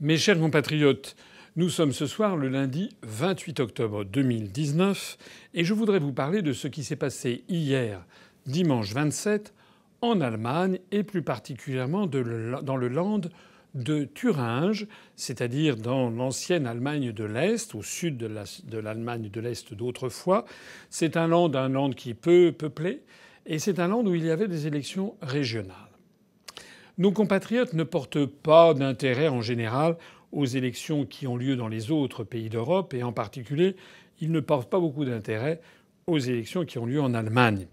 Mes chers compatriotes, nous sommes ce soir le lundi 28 octobre 2019 et je voudrais vous parler de ce qui s'est passé hier, dimanche 27, en Allemagne et plus particulièrement dans le land de Thuringe, c'est-à-dire dans l'ancienne Allemagne de l'Est, au sud de l'Allemagne de l'Est d'autrefois. C'est un land, un land qui est peu peuplé, et c'est un land où il y avait des élections régionales. Nos compatriotes ne portent pas d'intérêt en général aux élections qui ont lieu dans les autres pays d'Europe et en particulier, ils ne portent pas beaucoup d'intérêt aux élections qui ont lieu en Allemagne.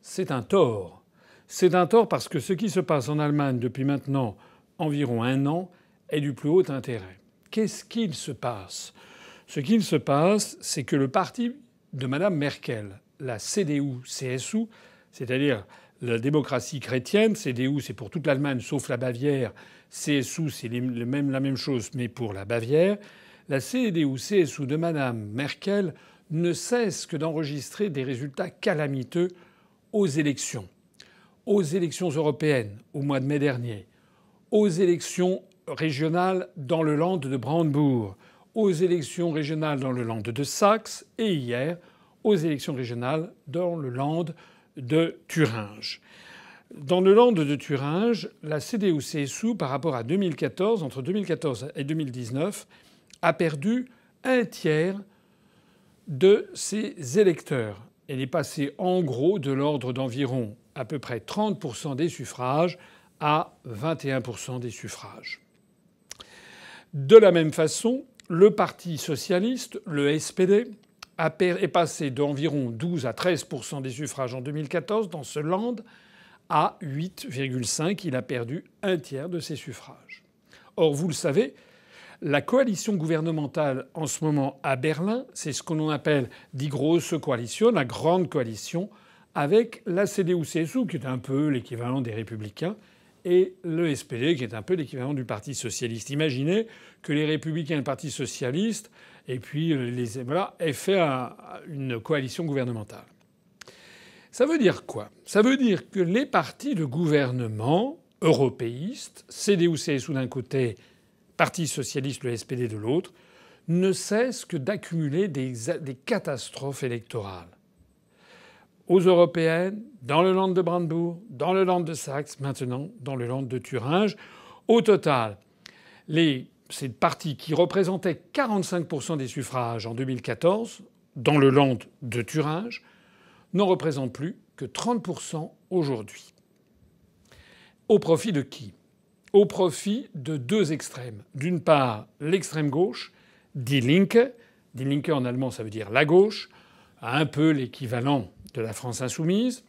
C'est un tort. C'est un tort parce que ce qui se passe en Allemagne depuis maintenant environ un an est du plus haut intérêt. Qu'est-ce qu'il se passe? Ce qu'il se passe, c'est que le parti de Mme Merkel, la CDU-CSU, c'est-à-dire la démocratie chrétienne. CDU, c'est pour toute l'Allemagne sauf la Bavière. CSU, c'est la même chose, mais pour la Bavière. La CDU-CSU de Mme Merkel ne cesse que d'enregistrer des résultats calamiteux aux élections. Aux élections européennes au mois de mai dernier, aux élections régionales dans le land de Brandebourg, aux élections régionales dans le land de Saxe et hier aux élections régionales dans le land de Thuringe. Dans le land de Thuringe, la CDU-CSU, par rapport à 2014, entre 2014 et 2019, a perdu un tiers de ses électeurs. Elle est passée en gros de l'ordre d'environ à peu près 30% des suffrages à 21% des suffrages. De la même façon, le Parti socialiste, le SPD, est passé d'environ 12 à 13% des suffrages en 2014 dans ce land à 8,5. Il a perdu un tiers de ses suffrages. Or, vous le savez, la coalition gouvernementale en ce moment à Berlin, c'est ce qu'on appelle die grosse coalition, la grande coalition, avec la CDU-CSU, qui est un peu l'équivalent des Républicains, et le SPD, qui est un peu l'équivalent du Parti socialiste. Imaginez que les Républicains et le Parti socialiste et puis euh, les, voilà, aient fait une coalition gouvernementale. Ça veut dire quoi? Ça veut dire que les partis de gouvernement européistes, CDU-CSU d'un côté, Parti socialiste, le SPD de l'autre, ne cessent que d'accumuler des, des, catastrophes électorales. Aux européennes, dans le land de Brandebourg, dans le land de Saxe, maintenant dans le land de Thuringe. Au total, les ces partis qui représentaient 45% des suffrages en 2014 dans le land de Thuringe n'en représentent plus que 30% aujourd'hui. Au profit de qui? Au profit de deux extrêmes. D'une part, l'extrême gauche, Die Linke. Die Linke en allemand, ça veut dire la gauche, un peu l'équivalent de la France insoumise.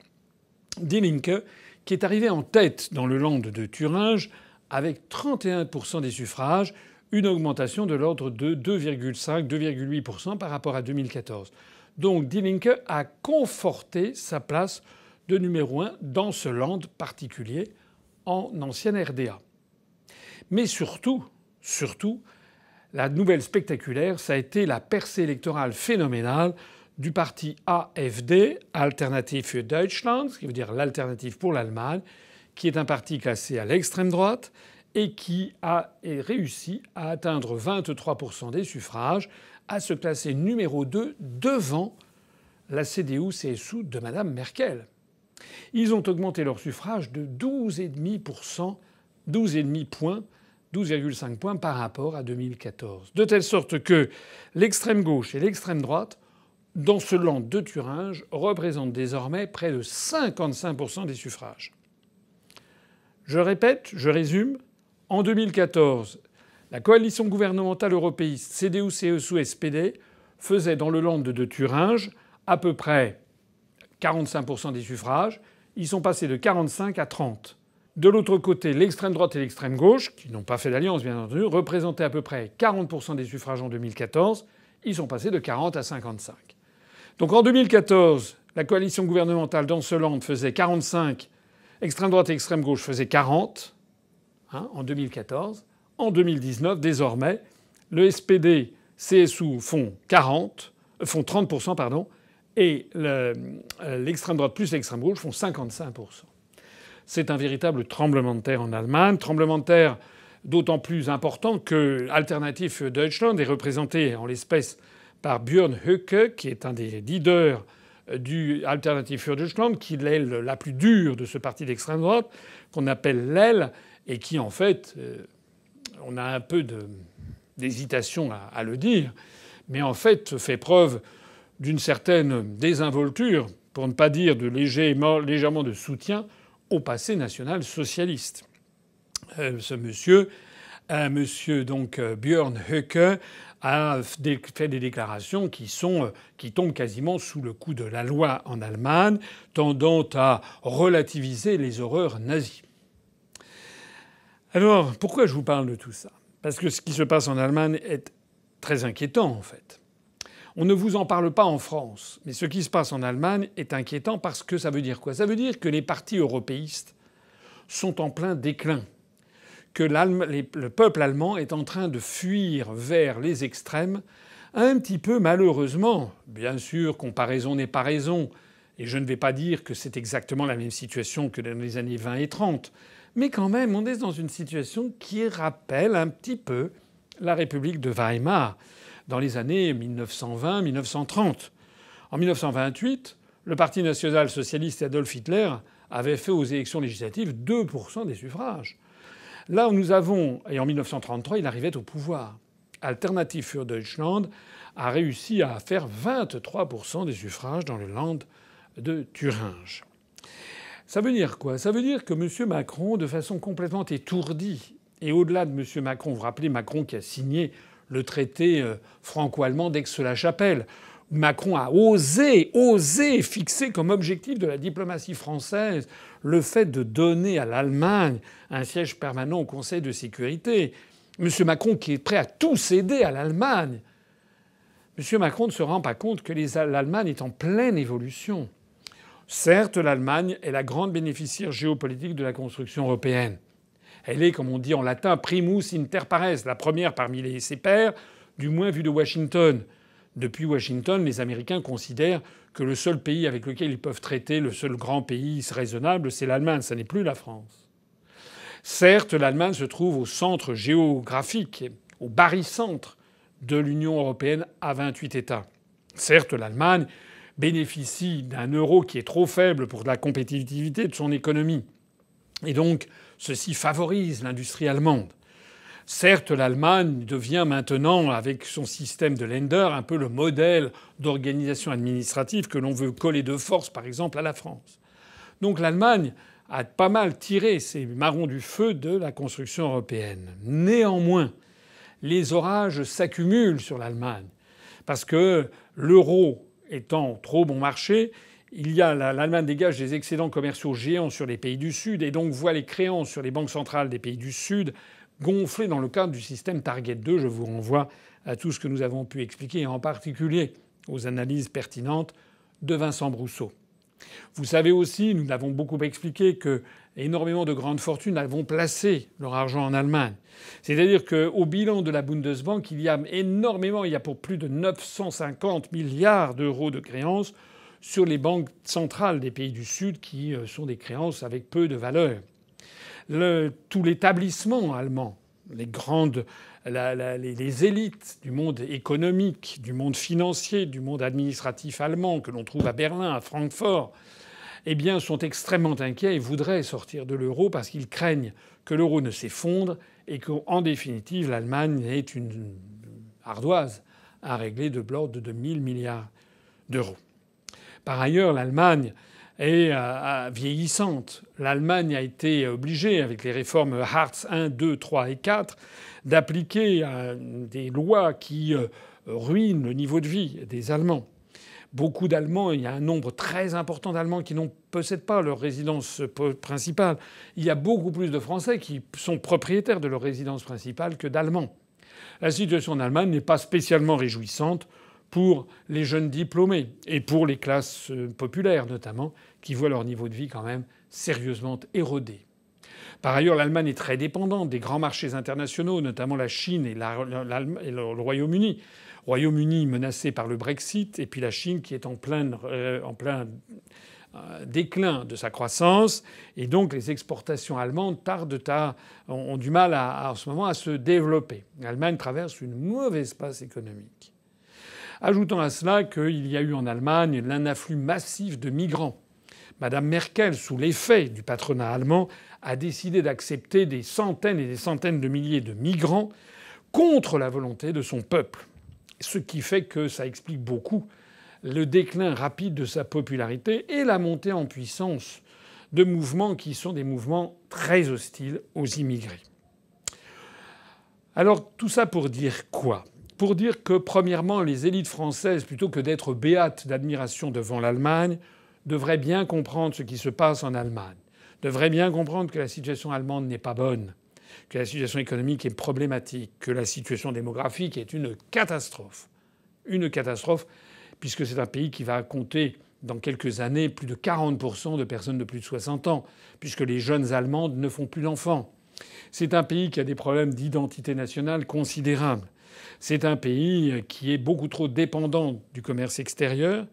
Die Linke, qui est arrivé en tête dans le land de Thuringe avec 31% des suffrages, une augmentation de l'ordre de 2,5-2,8% par rapport à 2014. Donc Die Linke a conforté sa place de numéro un dans ce land particulier en ancienne RDA. Mais surtout, surtout, la nouvelle spectaculaire, ça a été la percée électorale phénoménale du parti AfD, Alternative für Deutschland, ce qui veut dire l'alternative pour l'Allemagne, qui est un parti classé à l'extrême droite et qui a réussi à atteindre 23% des suffrages, à se classer numéro 2 devant la CDU-CSU de Mme Merkel. Ils ont augmenté leur suffrage de 12,5%, 12,5 points, 12,5 points par rapport à 2014. De telle sorte que l'extrême gauche et l'extrême droite, dans ce land de Thuringe, représentent désormais près de 55% des suffrages. Je répète, je résume, en 2014, la coalition gouvernementale européiste CDU, CSU, SPD faisait dans le land de Thuringe à peu près 45% des suffrages. Ils sont passés de 45 à 30. De l'autre côté, l'extrême droite et l'extrême gauche, qui n'ont pas fait d'alliance bien entendu, représentaient à peu près 40% des suffrages en 2014. Ils sont passés de 40 à 55. Donc en 2014, la coalition gouvernementale dans ce land faisait 45, extrême droite et extrême gauche faisaient 40. Hein, en 2014. En 2019, désormais, le SPD, CSU font 40, euh, font 30 pardon, et euh, l'extrême droite plus l'extrême gauche font 55% C'est un véritable tremblement de terre en Allemagne, tremblement de terre d'autant plus important que Alternative für Deutschland est représenté en l'espèce par Björn Höcke, qui est un des leaders du Alternative für Deutschland, qui est l'aile la plus dure de ce parti d'extrême droite, qu'on appelle l'aile, et qui en fait, euh, on a un peu d'hésitation à, le dire, mais en fait fait preuve d'une certaine désinvolture, pour ne pas dire de légèrement de soutien au passé national socialiste. Euh, ce monsieur, monsieur donc euh, Björn Höcke, a fait des déclarations qui sont qui tombent quasiment sous le coup de la loi en Allemagne, tendant à relativiser les horreurs nazies. Alors, pourquoi je vous parle de tout ça? Parce que ce qui se passe en Allemagne est très inquiétant en fait. On ne vous en parle pas en France, mais ce qui se passe en Allemagne est inquiétant parce que ça veut dire quoi? Ça veut dire que les partis européistes sont en plein déclin que le peuple allemand est en train de fuir vers les extrêmes, un petit peu malheureusement. Bien sûr, comparaison n'est pas raison, et je ne vais pas dire que c'est exactement la même situation que dans les années 20 et 30, mais quand même, on est dans une situation qui rappelle un petit peu la République de Weimar dans les années 1920-1930. En 1928, le Parti national socialiste Adolf Hitler avaient fait aux élections législatives 2% des suffrages. Là où nous avons, et en 1933, il arrivait au pouvoir. Alternative für Deutschland a réussi à faire 23% des suffrages dans le land de Thuringe. Ça veut dire quoi? Ça veut dire que M. Macron, de façon complètement étourdie, et au-delà de M. Macron, vous rappelez Macron qui a signé le traité euh, franco-allemand d'Aix-la-Chapelle, Macron a osé, osé fixer comme objectif de la diplomatie française le fait de donner à l'Allemagne un siège permanent au Conseil de sécurité. M. Macron qui est prêt à tout céder à l'Allemagne. M. Macron ne se rend pas compte que l'Allemagne est en pleine évolution. Certes, l'Allemagne est la grande bénéficiaire géopolitique de la construction européenne. Elle est, comme on dit en latin, primus inter pares, la première parmi ses pairs, du moins vu de Washington. Depuis Washington, les Américains considèrent que le seul pays avec lequel ils peuvent traiter, le seul grand pays raisonnable, c'est l'Allemagne, ce n'est plus la France. Certes, l'Allemagne se trouve au centre géographique, au barycentre de l'Union européenne à 28 États. Certes, l'Allemagne bénéficie d'un euro qui est trop faible pour la compétitivité de son économie. Et donc, ceci favorise l'industrie allemande. Certes, l'Allemagne devient maintenant, avec son système de Länder, un peu le modèle d'organisation administrative que l'on veut coller de force, par exemple, à la France. Donc l'Allemagne a pas mal tiré ses marrons du feu de la construction européenne. Néanmoins, les orages s'accumulent sur l'Allemagne parce que l'euro étant trop bon marché, il y a l'Allemagne dégage des excédents commerciaux géants sur les pays du Sud et donc voit les créances sur les banques centrales des pays du Sud gonflé dans le cadre du système Target 2. Je vous renvoie à tout ce que nous avons pu expliquer, et en particulier aux analyses pertinentes de Vincent Brousseau. Vous savez aussi, nous l'avons beaucoup expliqué, que énormément de grandes fortunes avons placé leur argent en Allemagne. C'est-à-dire qu'au bilan de la Bundesbank, il y a énormément, il y a pour plus de 950 milliards d'euros de créances sur les banques centrales des pays du Sud qui euh, sont des créances avec peu de valeur tout l'établissement allemand, les grandes, les, élites du monde économique, du monde financier, du monde administratif allemand que l'on trouve à Berlin, à Francfort, eh bien, sont extrêmement inquiets et voudraient sortir de l'euro parce qu'ils craignent que l'euro ne s'effondre et qu'en définitive l'Allemagne ait une ardoise à régler de l'ordre de 1000 milliards d'euros. Par ailleurs, l'Allemagne est euh, vieillissante. L'Allemagne a été obligée, avec les réformes Hartz 1, 2, 3 et 4, d'appliquer euh, des lois qui euh, ruinent le niveau de vie des Allemands. Beaucoup d'Allemands, il y a un nombre très important d'Allemands qui ne possèdent pas leur résidence principale. Il y a beaucoup plus de Français qui sont propriétaires de leur résidence principale que d'Allemands. La situation en Allemagne n'est pas spécialement réjouissante pour les jeunes diplômés et pour les classes euh, populaires notamment, qui voient leur niveau de vie quand même sérieusement érodé. Par ailleurs, l'Allemagne est très dépendante des grands marchés internationaux, notamment la Chine et, le Royaume-Uni. Royaume-Uni menacé par le Brexit, et puis la Chine qui est en plein, euh, euh, déclin de sa croissance et donc les exportations allemandes tardent à, ont du mal à, en ce moment à se développer. L'Allemagne traverse une mauvaise passe économique. Ajoutons à cela qu'il y a eu en Allemagne un afflux massif de migrants. Madame Merkel, sous l'effet du patronat allemand, a décidé d'accepter des centaines et des centaines de milliers de migrants contre la volonté de son peuple. Ce qui fait que ça explique beaucoup le déclin rapide de sa popularité et la montée en puissance de mouvements qui sont des mouvements très hostiles aux immigrés. Alors tout ça pour dire quoi? Pour dire que premièrement les élites françaises, plutôt que d'être béates d'admiration devant l'Allemagne, devraient bien comprendre ce qui se passe en Allemagne, devraient bien comprendre que la situation allemande n'est pas bonne, que la situation économique est problématique, que la situation démographique est une catastrophe. Une catastrophe puisque c'est un pays qui va compter dans quelques années plus de 40% de personnes de plus de 60 ans, puisque les jeunes Allemandes ne font plus d'enfants. C'est un pays qui a des problèmes d'identité nationale considérables. C'est un pays qui est beaucoup trop dépendant du commerce extérieur.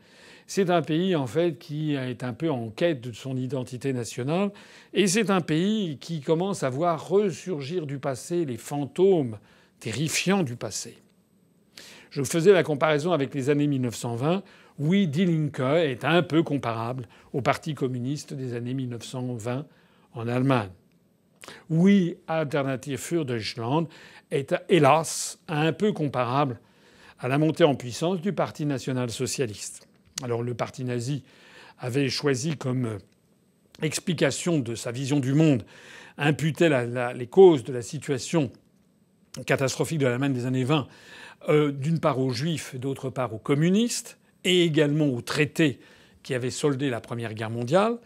C'est un pays en fait qui est un peu en quête de son identité nationale. Et c'est un pays qui commence à voir ressurgir du passé les fantômes terrifiants du passé. Je faisais la comparaison avec les années 1920. Oui, Die Linke est un peu comparable au Parti communiste des années 1920 en Allemagne. Oui, Alternative für Deutschland est hélas un peu comparable à la montée en puissance du Parti national socialiste. Alors le parti nazi avait choisi comme explication de sa vision du monde, imputait les causes de la situation catastrophique de l'Allemagne des années 20 euh, d'une part aux juifs, d'autre part aux communistes, et également aux traités qui avaient soldé la Première Guerre mondiale.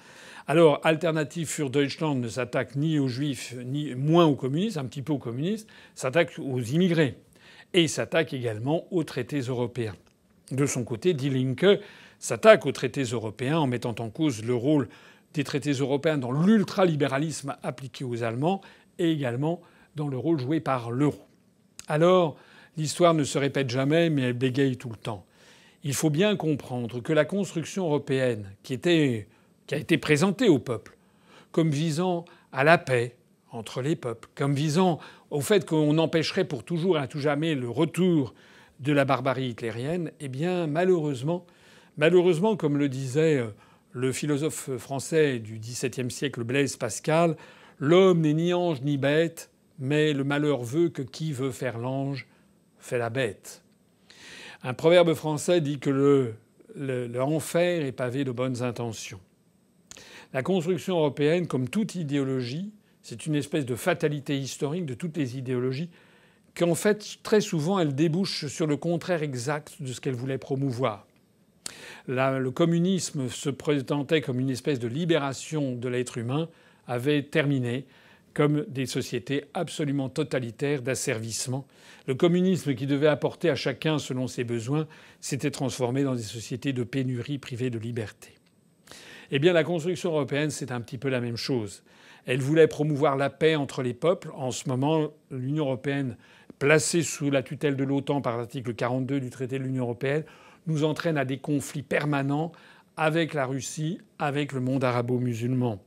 Alors, Alternative für Deutschland ne s'attaque ni aux juifs, ni moins aux communistes, un petit peu aux communistes, s'attaque aux immigrés. Et s'attaque également aux traités européens. De son côté, Die Linke s'attaque aux traités européens en mettant en cause le rôle des traités européens dans l'ultralibéralisme appliqué aux Allemands et également dans le rôle joué par l'euro. Alors, L'histoire ne se répète jamais, mais elle bégaye tout le temps. Il faut bien comprendre que la construction européenne, qui, qui a été présentée au peuple comme visant à la paix entre les peuples, comme visant au fait qu'on empêcherait pour toujours et à tout jamais le retour de la barbarie hitlérienne, eh bien malheureusement, malheureusement, comme le disait euh, le philosophe français du XVIIe siècle Blaise Pascal, l'homme n'est ni ange ni bête, mais le malheur veut que qui veut faire l'ange fait la bête. Un proverbe français dit que le, l'enfer est pavé de bonnes intentions. La construction européenne, comme toute idéologie, c'est une espèce de fatalité historique de toutes les idéologies, qu'en fait, très souvent, elle débouche sur le contraire exact de ce qu'elle voulait promouvoir. Le communisme se présentait comme une espèce de libération de l'être humain, avait terminé comme des sociétés absolument totalitaires d'asservissement. Le communisme qui devait apporter à chacun selon ses besoins s'était transformé dans des sociétés de pénurie privées de liberté. Eh bien, la construction européenne, c'est un petit peu la même chose. Elle voulait promouvoir la paix entre les peuples. En ce moment, l'Union européenne, placée sous la tutelle de l'OTAN par l'article 42 du traité de l'Union européenne, nous entraîne à des conflits permanents avec la Russie, avec le monde arabo-musulman.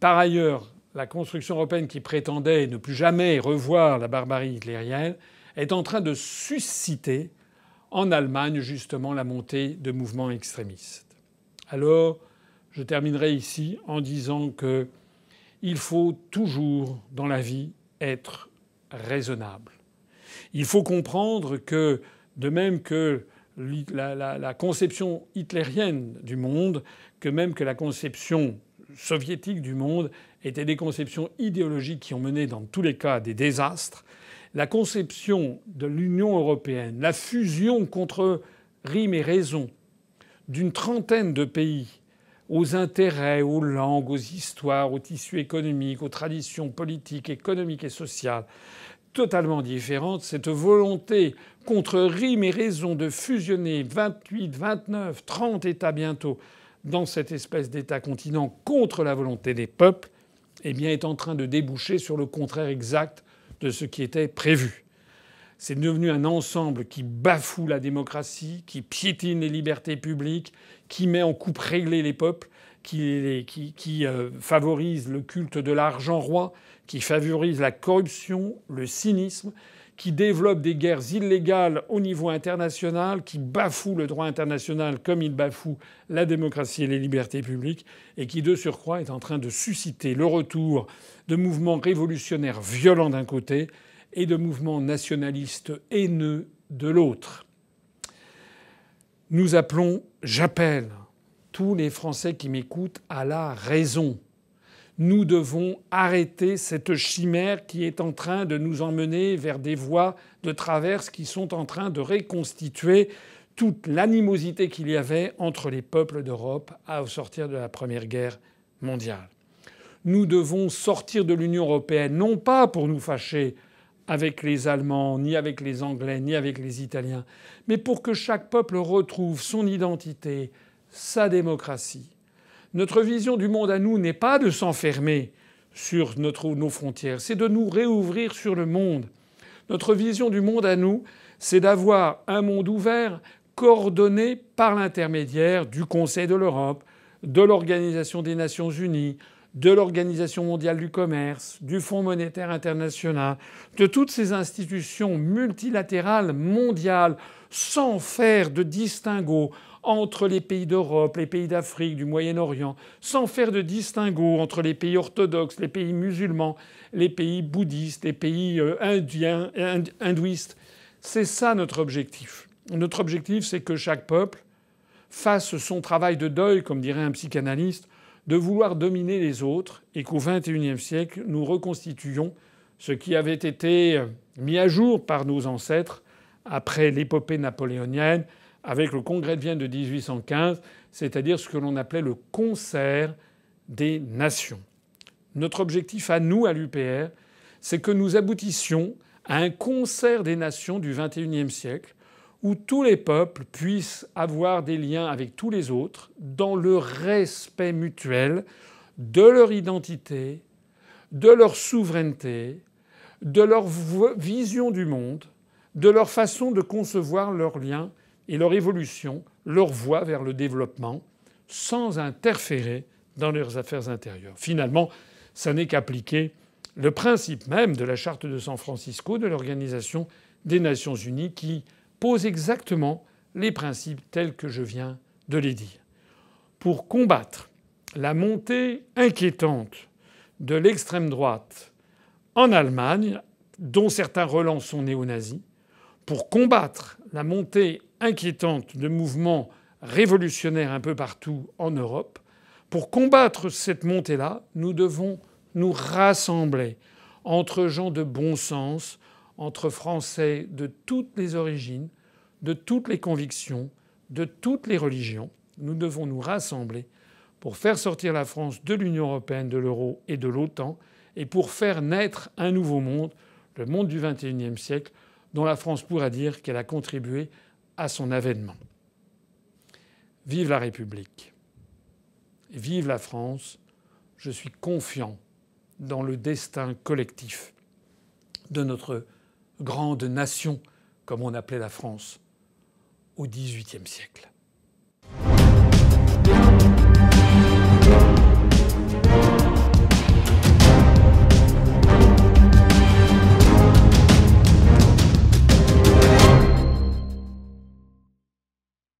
Par ailleurs, la construction européenne qui prétendait ne plus jamais revoir la barbarie hitlérienne est en train de susciter en Allemagne justement la montée de mouvements extrémistes. Alors, je terminerai ici en disant que il faut toujours dans la vie être raisonnable. Il faut comprendre que de même que la, conception hitlérienne du monde, que même que la conception soviétique du monde étaient des conceptions idéologiques qui ont mené dans tous les cas à des désastres. La conception de l'Union européenne, la fusion contre rime et raison d'une trentaine de pays aux intérêts, aux langues, aux histoires, aux tissus économiques, aux traditions politiques, économiques et sociales totalement différentes, cette volonté contre rime et raison de fusionner 28, 29, 30 États bientôt dans cette espèce d'État-continent contre la volonté des peuples, eh bien, est en train de déboucher sur le contraire exact de ce qui était prévu. C'est devenu un ensemble qui bafoue la démocratie, qui piétine les libertés publiques, qui met en coupe réglée les peuples, qui, euh, favorise le culte de l'argent roi, qui favorise la corruption, le cynisme, qui développe des guerres illégales au niveau international, qui bafoue le droit international comme il bafoue la démocratie et les libertés publiques, et qui de surcroît est en train de susciter le retour de mouvements révolutionnaires violents d'un côté et de mouvements nationalistes haineux de l'autre. Nous appelons, j'appelle tous les Français qui m'écoutent à la raison. Nous devons arrêter cette chimère qui est en train de nous emmener vers des voies de traverse qui sont en train de reconstituer toute l'animosité qu'il y avait entre les peuples d'Europe au sortir de la Première Guerre mondiale. Nous devons sortir de l'Union européenne, non pas pour nous fâcher avec les Allemands, ni avec les Anglais, ni avec les Italiens, mais pour que chaque peuple retrouve son identité, sa démocratie, notre vision du monde à nous n'est pas de s'enfermer sur nos frontières, c'est de nous réouvrir sur le monde. Notre vision du monde à nous, c'est d'avoir un monde ouvert coordonné par l'intermédiaire du Conseil de l'Europe, de l'Organisation des Nations Unies, de l'Organisation mondiale du commerce, du Fonds monétaire international, de toutes ces institutions multilatérales mondiales, sans faire de distinguo entre les pays d'Europe, les pays d'Afrique, du Moyen-Orient, sans faire de distinguo entre les pays orthodoxes, les pays musulmans, les pays bouddhistes, les pays euh, indiens, hindouistes. C'est ça notre objectif. Notre objectif, c'est que chaque peuple fasse son travail de deuil, comme dirait un psychanalyste, de vouloir dominer les autres et qu'au XXIe siècle, nous reconstituions ce qui avait été mis à jour par nos ancêtres après l'épopée napoléonienne, avec le Congrès de Vienne de 1815, c'est-à-dire ce que l'on appelait le concert des nations. Notre objectif à nous, à l'UPR, c'est que nous aboutissions à un concert des nations du XXIe siècle où tous les peuples puissent avoir des liens avec tous les autres dans le respect mutuel de leur identité, de leur souveraineté, de leur vision du monde, de leur façon de concevoir leurs liens et leur évolution, leur voie vers le développement, sans interférer dans leurs affaires intérieures. Finalement, ça n'est qu'appliquer le principe même de la charte de San Francisco de l'Organisation des Nations Unies qui pose exactement les principes tels que je viens de les dire. Pour combattre la montée inquiétante de l'extrême droite en Allemagne, dont certains relents sont néo-nazis, pour combattre la montée inquiétante de mouvements révolutionnaires un peu partout en Europe. Pour combattre cette montée-là, nous devons nous rassembler entre gens de bon sens, entre Français de toutes les origines, de toutes les convictions, de toutes les religions. Nous devons nous rassembler pour faire sortir la France de l'Union européenne, de l'euro et de l'OTAN, et pour faire naître un nouveau monde, le monde du XXIe siècle, dont la France pourra dire qu'elle a contribué à son avènement. Vive la République. Vive la France. Je suis confiant dans le destin collectif de notre grande nation, comme on appelait la France au XVIIIe siècle.